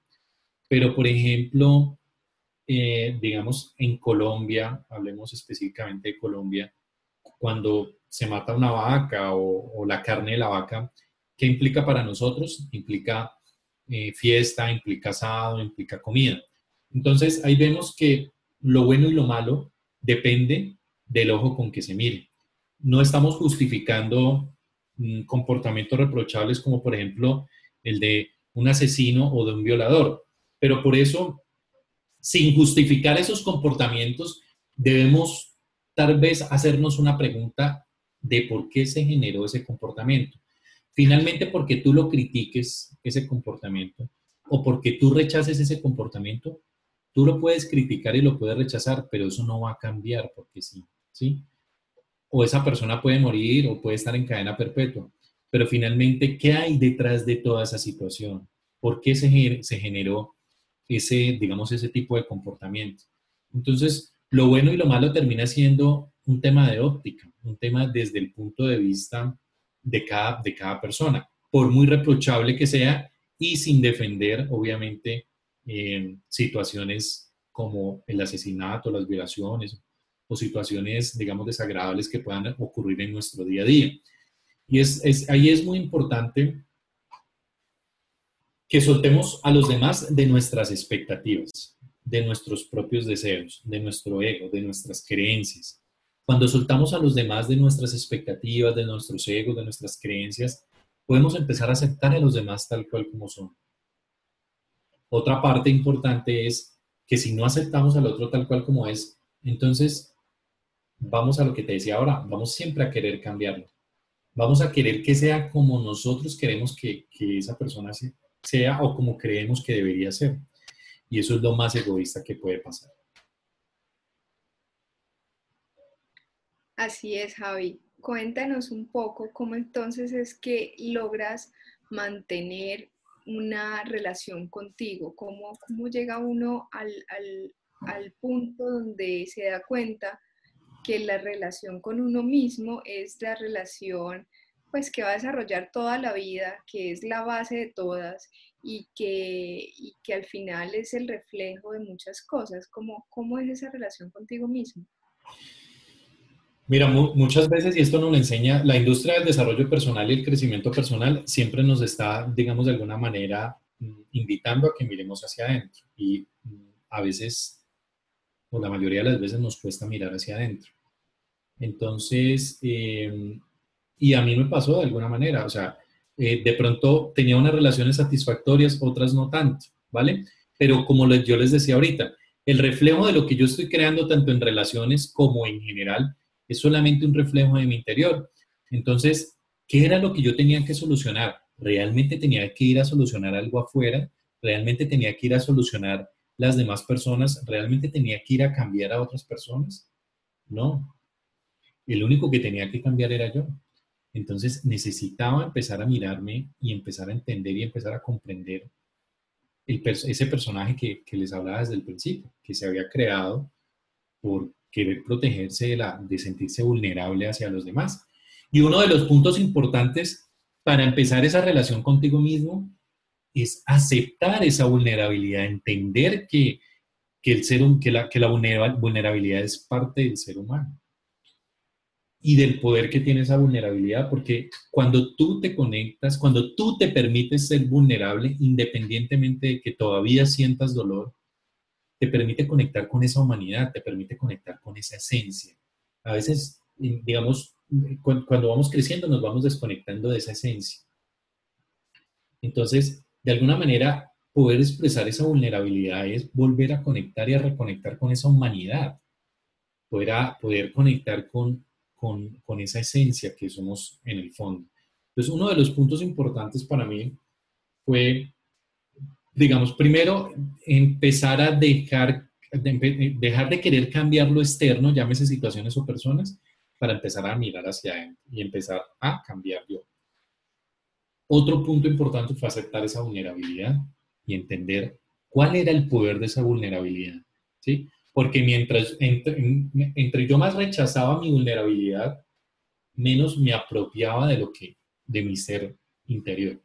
Pero, por ejemplo, eh, digamos, en Colombia, hablemos específicamente de Colombia, cuando se mata una vaca o, la carne de la vaca, ¿qué implica para nosotros? Implica eh, fiesta, implica asado, implica comida. Entonces, ahí vemos que lo bueno y lo malo depende del ojo con que se mire. No estamos justificando mm, comportamientos reprochables como, por ejemplo, el de un asesino o de un violador, pero por eso sin justificar esos comportamientos, debemos tal vez hacernos una pregunta de por qué se generó ese comportamiento. Finalmente, porque tú lo critiques, ese comportamiento, o porque tú rechaces ese comportamiento, tú lo puedes criticar y lo puedes rechazar, pero eso no va a cambiar porque sí, ¿sí? O esa persona puede morir o puede estar en cadena perpetua. Pero finalmente, ¿qué hay detrás de toda esa situación? ¿Por qué se, se generó ese, digamos, ese tipo de comportamiento. Entonces, lo bueno y lo malo termina siendo un tema de óptica, un tema desde el punto de vista de cada, de cada persona, por muy reprochable que sea y sin defender, obviamente, eh, situaciones como el asesinato, las violaciones o situaciones, digamos, desagradables que puedan ocurrir en nuestro día a día. Y es, ahí es muy importante que soltemos a los demás de nuestras expectativas, de nuestros propios deseos, de nuestro ego, de nuestras creencias. Cuando soltamos a los demás de nuestras expectativas, de nuestros egos, de nuestras creencias, podemos empezar a aceptar a los demás tal cual como son. Otra parte importante es que si no aceptamos al otro tal cual como es, entonces vamos a lo que te decía ahora, vamos siempre a querer cambiarlo. Vamos a querer que sea como nosotros queremos que, que esa persona sea sea o como creemos que debería ser. Y eso es lo más egoísta que puede pasar. Así es, Javi. Cuéntanos un poco cómo entonces es que logras mantener una relación contigo, cómo, cómo llega uno al, al, al punto donde se da cuenta que la relación con uno mismo es la relación pues que va a desarrollar toda la vida, que es la base de todas y que, que al final es el reflejo de muchas cosas. ¿Cómo, ¿Cómo es esa relación contigo mismo? Mira, muchas veces, y esto nos lo enseña, la industria del desarrollo personal y el crecimiento personal siempre nos está, digamos, de alguna manera mm, invitando a que miremos hacia adentro. Y mm, a veces, o la mayoría de las veces, nos cuesta mirar hacia adentro. Entonces, em, y a mí me pasó de alguna manera, o sea, eh, de pronto tenía unas relaciones satisfactorias, otras no tanto, ¿vale? Pero como yo les decía ahorita, el reflejo de lo que yo estoy creando tanto en relaciones como en general es solamente un reflejo de mi interior. Entonces, ¿qué era lo que yo tenía que solucionar? ¿Realmente tenía que ir a solucionar algo afuera? ¿Realmente tenía que ir a solucionar las demás personas? ¿Realmente tenía que ir a cambiar a otras personas? No. El único que tenía que cambiar era yo. Entonces necesitaba empezar a mirarme y empezar a entender y empezar a comprender ese personaje que, que les hablaba desde el principio, que se había creado por querer protegerse de, la, de sentirse vulnerable hacia los demás. Y uno de los puntos importantes para empezar esa relación contigo mismo es aceptar esa vulnerabilidad, entender que, que el ser, que, la, que la vulnerabilidad es parte del ser humano y del poder que tiene esa vulnerabilidad, porque cuando tú te conectas, cuando tú te permites ser vulnerable, independientemente de que todavía sientas dolor, te permite conectar con esa humanidad, te permite conectar con esa esencia. A veces, digamos, cuando vamos creciendo nos vamos desconectando de esa esencia. Entonces, de alguna manera, poder expresar esa vulnerabilidad es volver a conectar y a reconectar con esa humanidad, poder, poder conectar con, con, esa esencia que somos en el fondo. Entonces, uno de los puntos importantes para mí fue digamos, primero empezar a dejar de, dejar de querer cambiar lo externo, llámese situaciones o personas, para empezar a mirar hacia adentro y empezar a cambiar yo. Otro punto importante fue aceptar esa vulnerabilidad y entender cuál era el poder de esa vulnerabilidad, ¿sí? Porque mientras, entre, yo más rechazaba mi vulnerabilidad, menos me apropiaba de lo que, de mi ser interior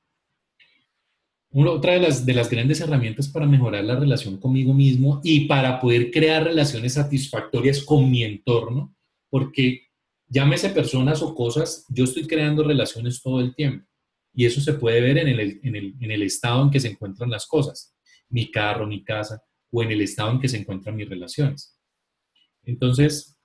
otra de las, de las grandes herramientas para mejorar la relación conmigo mismo y para poder crear relaciones satisfactorias con mi entorno, porque llámese personas o cosas, yo estoy creando relaciones todo el tiempo. Y eso se puede ver en el, en el, en el estado en que se encuentran las cosas, mi carro, mi casa, o en el estado en que se encuentran mis relaciones. Entonces,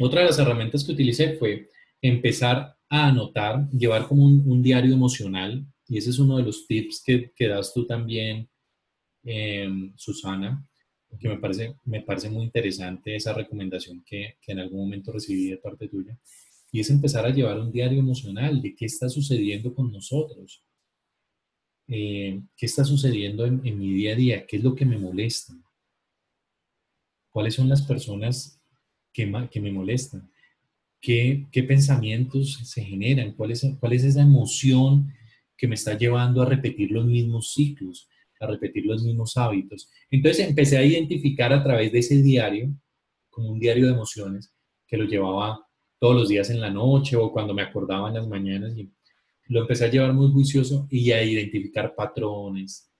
otra de las herramientas que utilicé fue empezar a anotar, llevar como un, diario emocional y ese es uno de los tips que, que das tú también, em, Susana, que me parece, me parece muy interesante esa recomendación que, que, en algún momento recibí de parte tuya. Y es empezar a llevar un diario emocional de qué está sucediendo con nosotros. Eh, ¿Qué está sucediendo en, mi día a día? ¿Qué es lo que me molesta? ¿Cuáles son las personas que, me molestan? ¿Qué, ¿Qué, pensamientos se generan? ¿Cuál es, ¿Cuál es esa emoción que me está llevando a repetir los mismos ciclos, a repetir los mismos hábitos. Entonces empecé a identificar a través de ese diario, como un diario de emociones, que lo llevaba todos los días en la noche o cuando me acordaba en las mañanas. Y lo empecé a llevar muy juicioso y a identificar patrones,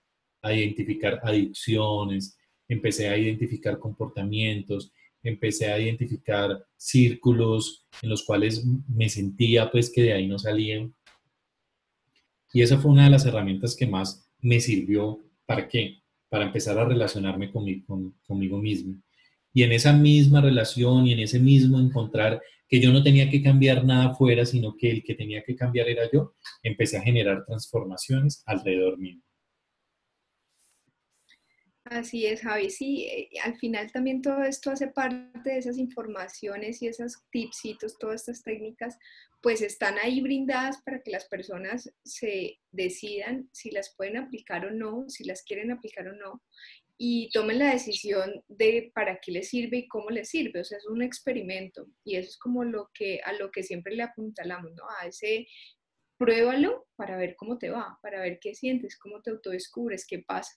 a identificar adicciones, empecé a identificar comportamientos, empecé a identificar círculos en los cuales me sentía pues que de ahí no salían y esa fue una de las herramientas que más me sirvió. ¿Para qué? Para empezar a relacionarme conmigo, conmigo mismo. Y en esa misma relación y en ese mismo encontrar que yo no tenía que cambiar nada fuera, sino que el que tenía que cambiar era yo, empecé a generar transformaciones alrededor mío. Así es, Javi. Sí, eh, al final también todo esto hace parte de esas informaciones y esos tipsitos, todas estas técnicas, pues están ahí brindadas para que las personas se decidan si las pueden aplicar o no, si las quieren aplicar o no, y tomen la decisión de para qué les sirve y cómo les sirve. O sea, es un experimento y eso es como lo que, a lo que siempre le apuntalamos, ¿no? A ese pruébalo para ver cómo te va, para ver qué sientes, cómo te autodescubres, qué pasa.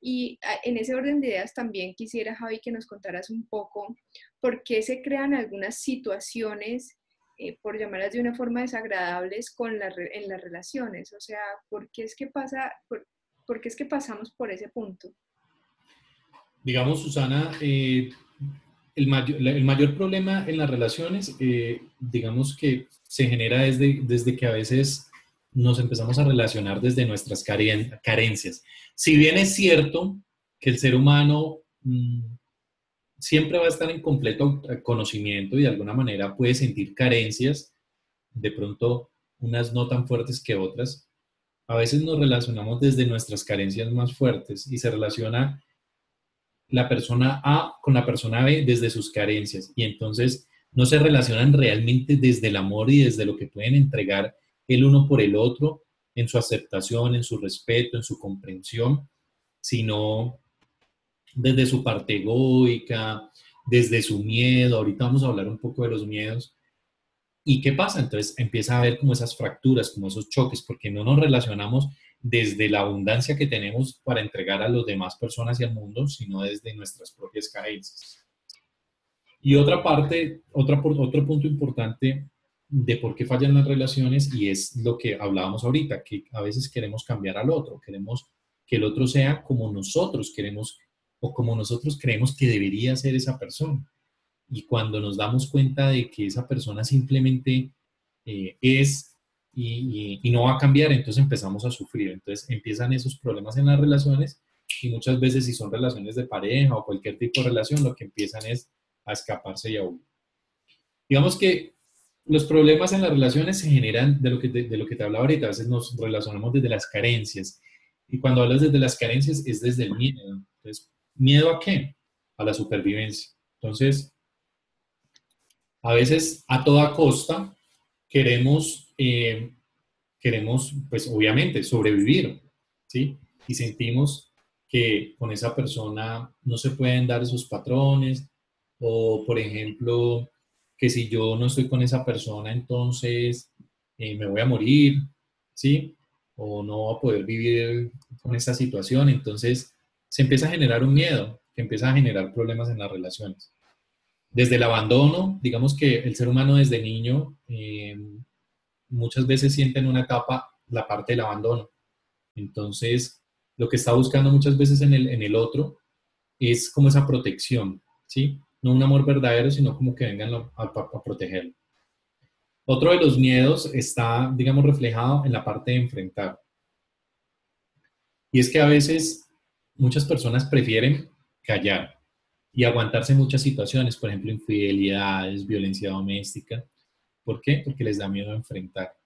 Y ah, en ese orden de ideas también quisiera, Javi, que nos contaras un poco por qué se crean algunas situaciones, eh, por llamarlas de una forma desagradables, con la, en las relaciones. O sea, ¿por qué es que pasa, por, qué es que pasamos por ese punto? Digamos, Susana, eh, el mayor, el mayor problema en las relaciones, eh, digamos que se genera desde, desde que a veces nos empezamos a relacionar desde nuestras carencias. Si bien es cierto que el ser humano mm, siempre va a estar en completo conocimiento y de alguna manera puede sentir carencias, de pronto unas no tan fuertes que otras, a veces nos relacionamos desde nuestras carencias más fuertes y se relaciona la persona A con la persona B desde sus carencias y entonces no se relacionan realmente desde el amor y desde lo que pueden entregar el uno por el otro en su aceptación, en su respeto, en su comprensión, sino desde su parte egoica, desde su miedo. Ahorita vamos a hablar un poco de los miedos. ¿Y qué pasa? Entonces empieza a haber como esas fracturas, como esos choques, porque no nos relacionamos desde la abundancia que tenemos para entregar a las demás personas y al mundo, sino desde nuestras propias carencias. Y otra parte, otra, otro punto importante de por qué fallan las relaciones y es lo que hablábamos ahorita, que a veces queremos cambiar al otro, queremos que el otro sea como nosotros queremos o como nosotros creemos que debería ser esa persona. Y cuando nos damos cuenta de que esa persona simplemente eh, es y, y, no va a cambiar, entonces empezamos a sufrir. Entonces empiezan esos problemas en las relaciones y muchas veces si son relaciones de pareja o cualquier tipo de relación, lo que empiezan es a escaparse y a huir. Digamos que los problemas en las relaciones se generan de lo que te, de lo que te hablaba ahorita, a veces nos relacionamos desde las carencias. Y cuando hablas desde las carencias es desde el miedo. Entonces, ¿miedo a qué? A la supervivencia. Entonces, a veces a toda costa queremos, eh, queremos, pues obviamente, sobrevivir, ¿sí? Y sentimos que con esa persona no se pueden dar esos patrones, o por ejemplo, que si yo no estoy con esa persona, entonces eh, me voy a morir, ¿sí? O no voy a poder vivir con esa situación. Entonces se empieza a generar un miedo, que empieza a generar problemas en las relaciones. Desde el abandono, digamos que el ser humano desde niño eh, muchas veces siente en una etapa la parte del abandono. Entonces, lo que está buscando muchas veces en el, otro es como esa protección, ¿sí? no un amor verdadero, sino como que vengan a, a, protegerlo. Otro de los miedos está, digamos, reflejado en la parte de enfrentar. Y es que a veces muchas personas prefieren callar y aguantarse muchas situaciones, por ejemplo, infidelidades, violencia doméstica. ¿Por qué? Porque les da miedo a enfrentar,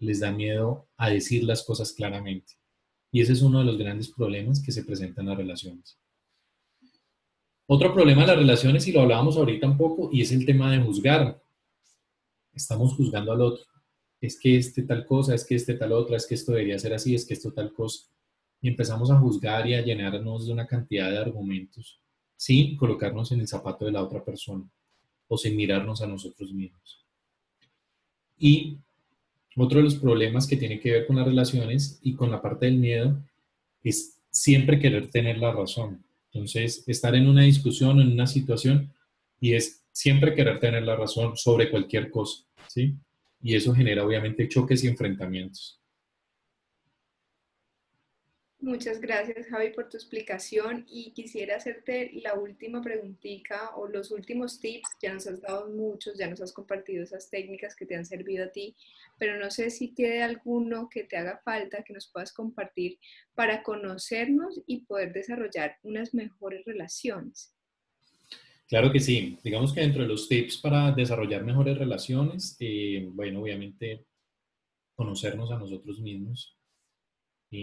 les da miedo a decir las cosas claramente. Y ese es uno de los grandes problemas que se presentan en las relaciones. Otro problema de las relaciones, y lo hablábamos ahorita un poco, y es el tema de juzgar. Estamos juzgando al otro. Es que este tal cosa, es que este tal otra, es que esto debería ser así, es que esto tal cosa. Y empezamos a juzgar y a llenarnos de una cantidad de argumentos sin colocarnos en el zapato de la otra persona o sin mirarnos a nosotros mismos. Y otro de los problemas que tiene que ver con las relaciones y con la parte del miedo es siempre querer tener la razón. Entonces, estar en una discusión, en una situación, y es siempre querer tener la razón sobre cualquier cosa, ¿sí? Y eso genera obviamente choques y enfrentamientos. Muchas gracias, Javi, por tu explicación y quisiera hacerte la última preguntita o los últimos tips. Ya nos has dado muchos, ya nos has compartido esas técnicas que te han servido a ti, pero no sé si tiene alguno que te haga falta que nos puedas compartir para conocernos y poder desarrollar unas mejores relaciones. Claro que sí. Digamos que dentro de los tips para desarrollar mejores relaciones, eh, bueno, obviamente conocernos a nosotros mismos,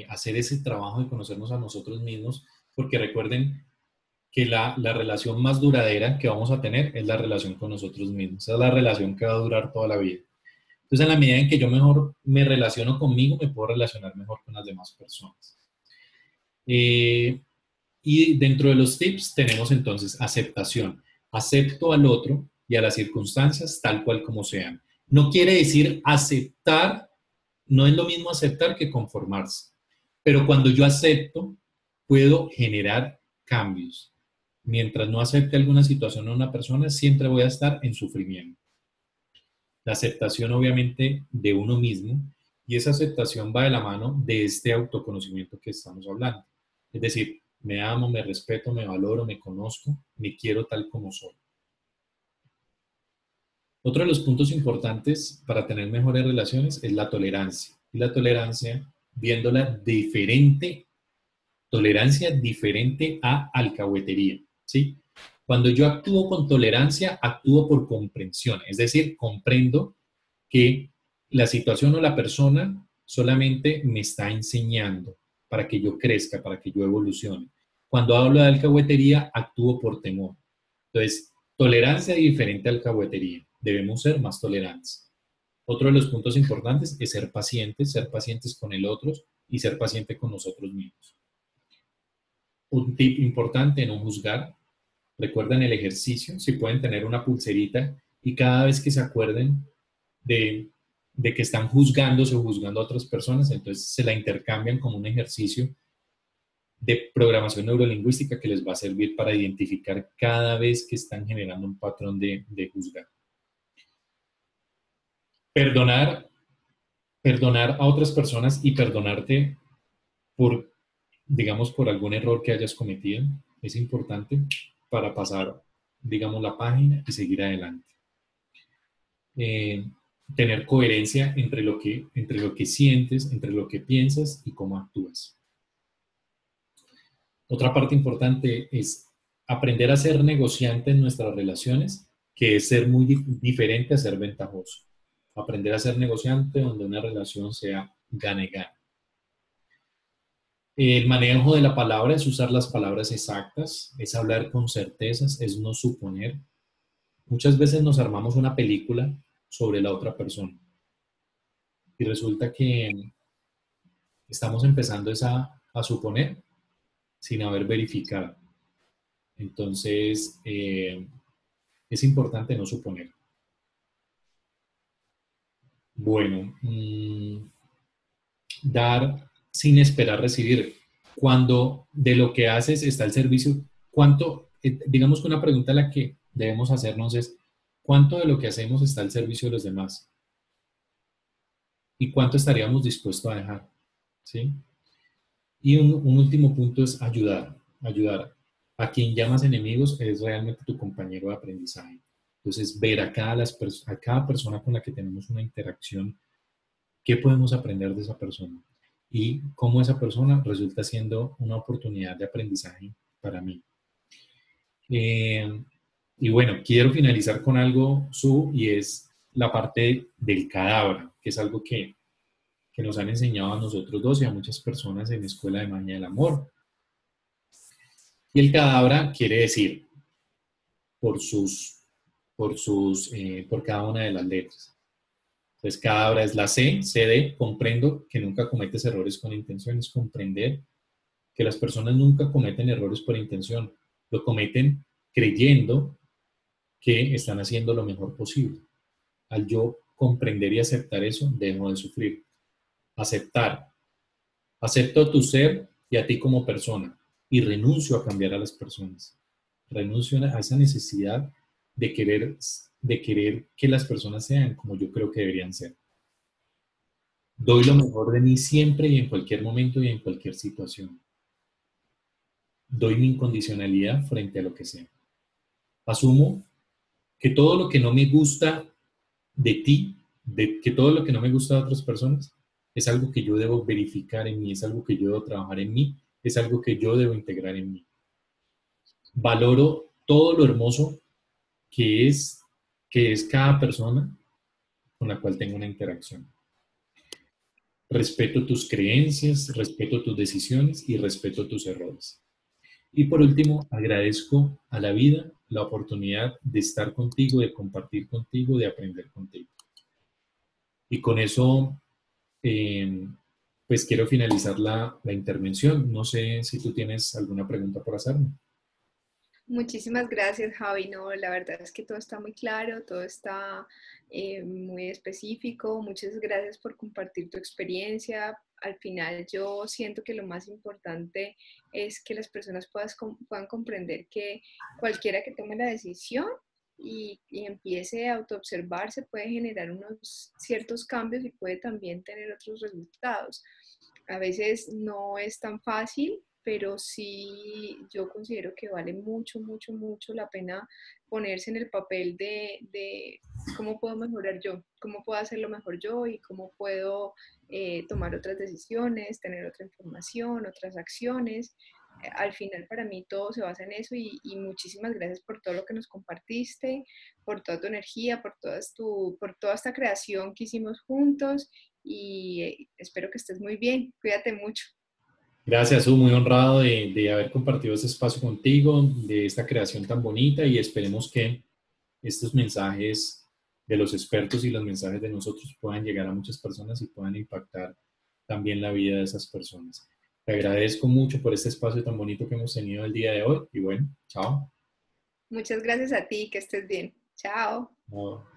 hacer ese trabajo de conocernos a nosotros mismos, porque recuerden que la, la, relación más duradera que vamos a tener es la relación con nosotros mismos. Es la relación que va a durar toda la vida. Entonces, en la medida en que yo mejor me relaciono conmigo, me puedo relacionar mejor con las demás personas. Eh, y dentro de los tips tenemos entonces aceptación. Acepto al otro y a las circunstancias tal cual como sean. No quiere decir aceptar, no es lo mismo aceptar que conformarse. Pero cuando yo acepto, puedo generar cambios. Mientras no acepte alguna situación o una persona, siempre voy a estar en sufrimiento. La aceptación, obviamente, de uno mismo, y esa aceptación va de la mano de este autoconocimiento que estamos hablando. Es decir, me amo, me respeto, me valoro, me conozco, me quiero tal como soy. Otro de los puntos importantes para tener mejores relaciones es la tolerancia. Y la tolerancia, viéndola diferente, tolerancia diferente a alcahuetería, ¿sí? Cuando yo actúo con tolerancia, actúo por comprensión, es decir, comprendo que la situación o la persona solamente me está enseñando para que yo crezca, para que yo evolucione. Cuando hablo de alcahuetería, actúo por temor. Entonces, tolerancia diferente a alcahuetería debemos ser más tolerantes. Otro de los puntos importantes es ser pacientes, ser pacientes con el otro y ser paciente con nosotros mismos. Un tip importante, no juzgar. Recuerden el ejercicio, si pueden tener una pulserita y cada vez que se acuerden de, que están juzgándose o juzgando a otras personas, entonces se la intercambian como un ejercicio de programación neurolingüística que les va a servir para identificar cada vez que están generando un patrón de juzgar. Perdonar, perdonar a otras personas y perdonarte por, digamos, por algún error que hayas cometido es importante para pasar, digamos, la página y seguir adelante. Eh, tener coherencia entre lo, que, entre lo que sientes, entre lo que piensas y cómo actúas. Otra parte importante es aprender a ser negociante en nuestras relaciones, que es ser muy diferente a ser ventajoso aprender a ser negociante donde una relación sea gane-gane. El manejo de la palabra es usar las palabras exactas, es hablar con certezas, es no suponer. Muchas veces nos armamos una película sobre la otra persona y resulta que estamos empezando esa, a suponer sin haber verificado. Entonces, eh, es importante no suponer. Bueno, mm, dar sin esperar recibir. Cuando de lo que haces está el servicio, ¿cuánto, eh, digamos que una pregunta a la que debemos hacernos es, ¿cuánto de lo que hacemos está al servicio de los demás? ¿Y cuánto estaríamos dispuestos a dejar? ¿Sí? Y un, un último punto es ayudar, ayudar. A quien llamas enemigos es realmente tu compañero de aprendizaje. Entonces, ver a cada, las a cada persona con la que tenemos una interacción, qué podemos aprender de esa persona y cómo esa persona resulta siendo una oportunidad de aprendizaje para mí. Eh, y bueno, quiero finalizar con algo, Su, y es la parte del cadáver, que es algo que, que nos han enseñado a nosotros dos y a muchas personas en la Escuela de Maña del Amor. Y el cadáver quiere decir, por sus por, sus, eh, por cada una de las letras. Entonces, cada hora es la C, CD, comprendo que nunca cometes errores con intención, es comprender que las personas nunca cometen errores por intención, lo cometen creyendo que están haciendo lo mejor posible. Al yo comprender y aceptar eso, dejo de sufrir. Aceptar. Acepto tu ser y a ti como persona y renuncio a cambiar a las personas. Renuncio a esa necesidad de querer, de querer que las personas sean como yo creo que deberían ser. Doy lo mejor de mí siempre y en cualquier momento y en cualquier situación. Doy mi incondicionalidad frente a lo que sea. Asumo que todo lo que no me gusta de ti, de que todo lo que no me gusta de otras personas, es algo que yo debo verificar en mí, es algo que yo debo trabajar en mí, es algo que yo debo integrar en mí. Valoro todo lo hermoso que es, que es cada persona con la cual tengo una interacción. Respeto tus creencias, respeto tus decisiones y respeto tus errores. Y por último, agradezco a la vida la oportunidad de estar contigo, de compartir contigo, de aprender contigo. Y con eso, em, pues quiero finalizar la, la intervención. No sé si tú tienes alguna pregunta por hacerme. Muchísimas gracias, Javi. No, la verdad es que todo está muy claro, todo está eh, muy específico. Muchas gracias por compartir tu experiencia. Al final yo siento que lo más importante es que las personas puedan comprender que cualquiera que tome la decisión y, y empiece a autoobservarse puede generar unos ciertos cambios y puede también tener otros resultados. A veces no es tan fácil, pero sí yo considero que vale mucho, mucho, mucho la pena ponerse en el papel de, cómo puedo mejorar yo, cómo puedo hacerlo mejor yo y cómo puedo eh, tomar otras decisiones, tener otra información, otras acciones al final para mí todo se basa en eso y, muchísimas gracias por todo lo que nos compartiste, por toda tu energía, por, todas tu, por toda esta creación que hicimos juntos y eh, espero que estés muy bien. Cuídate mucho. Gracias, muy honrado de, de, haber compartido este espacio contigo, de esta creación tan bonita y esperemos que estos mensajes de los expertos y los mensajes de nosotros puedan llegar a muchas personas y puedan impactar también la vida de esas personas. Te agradezco mucho por este espacio tan bonito que hemos tenido el día de hoy y bueno, chao. Muchas gracias a ti, que estés bien. Chao. chao.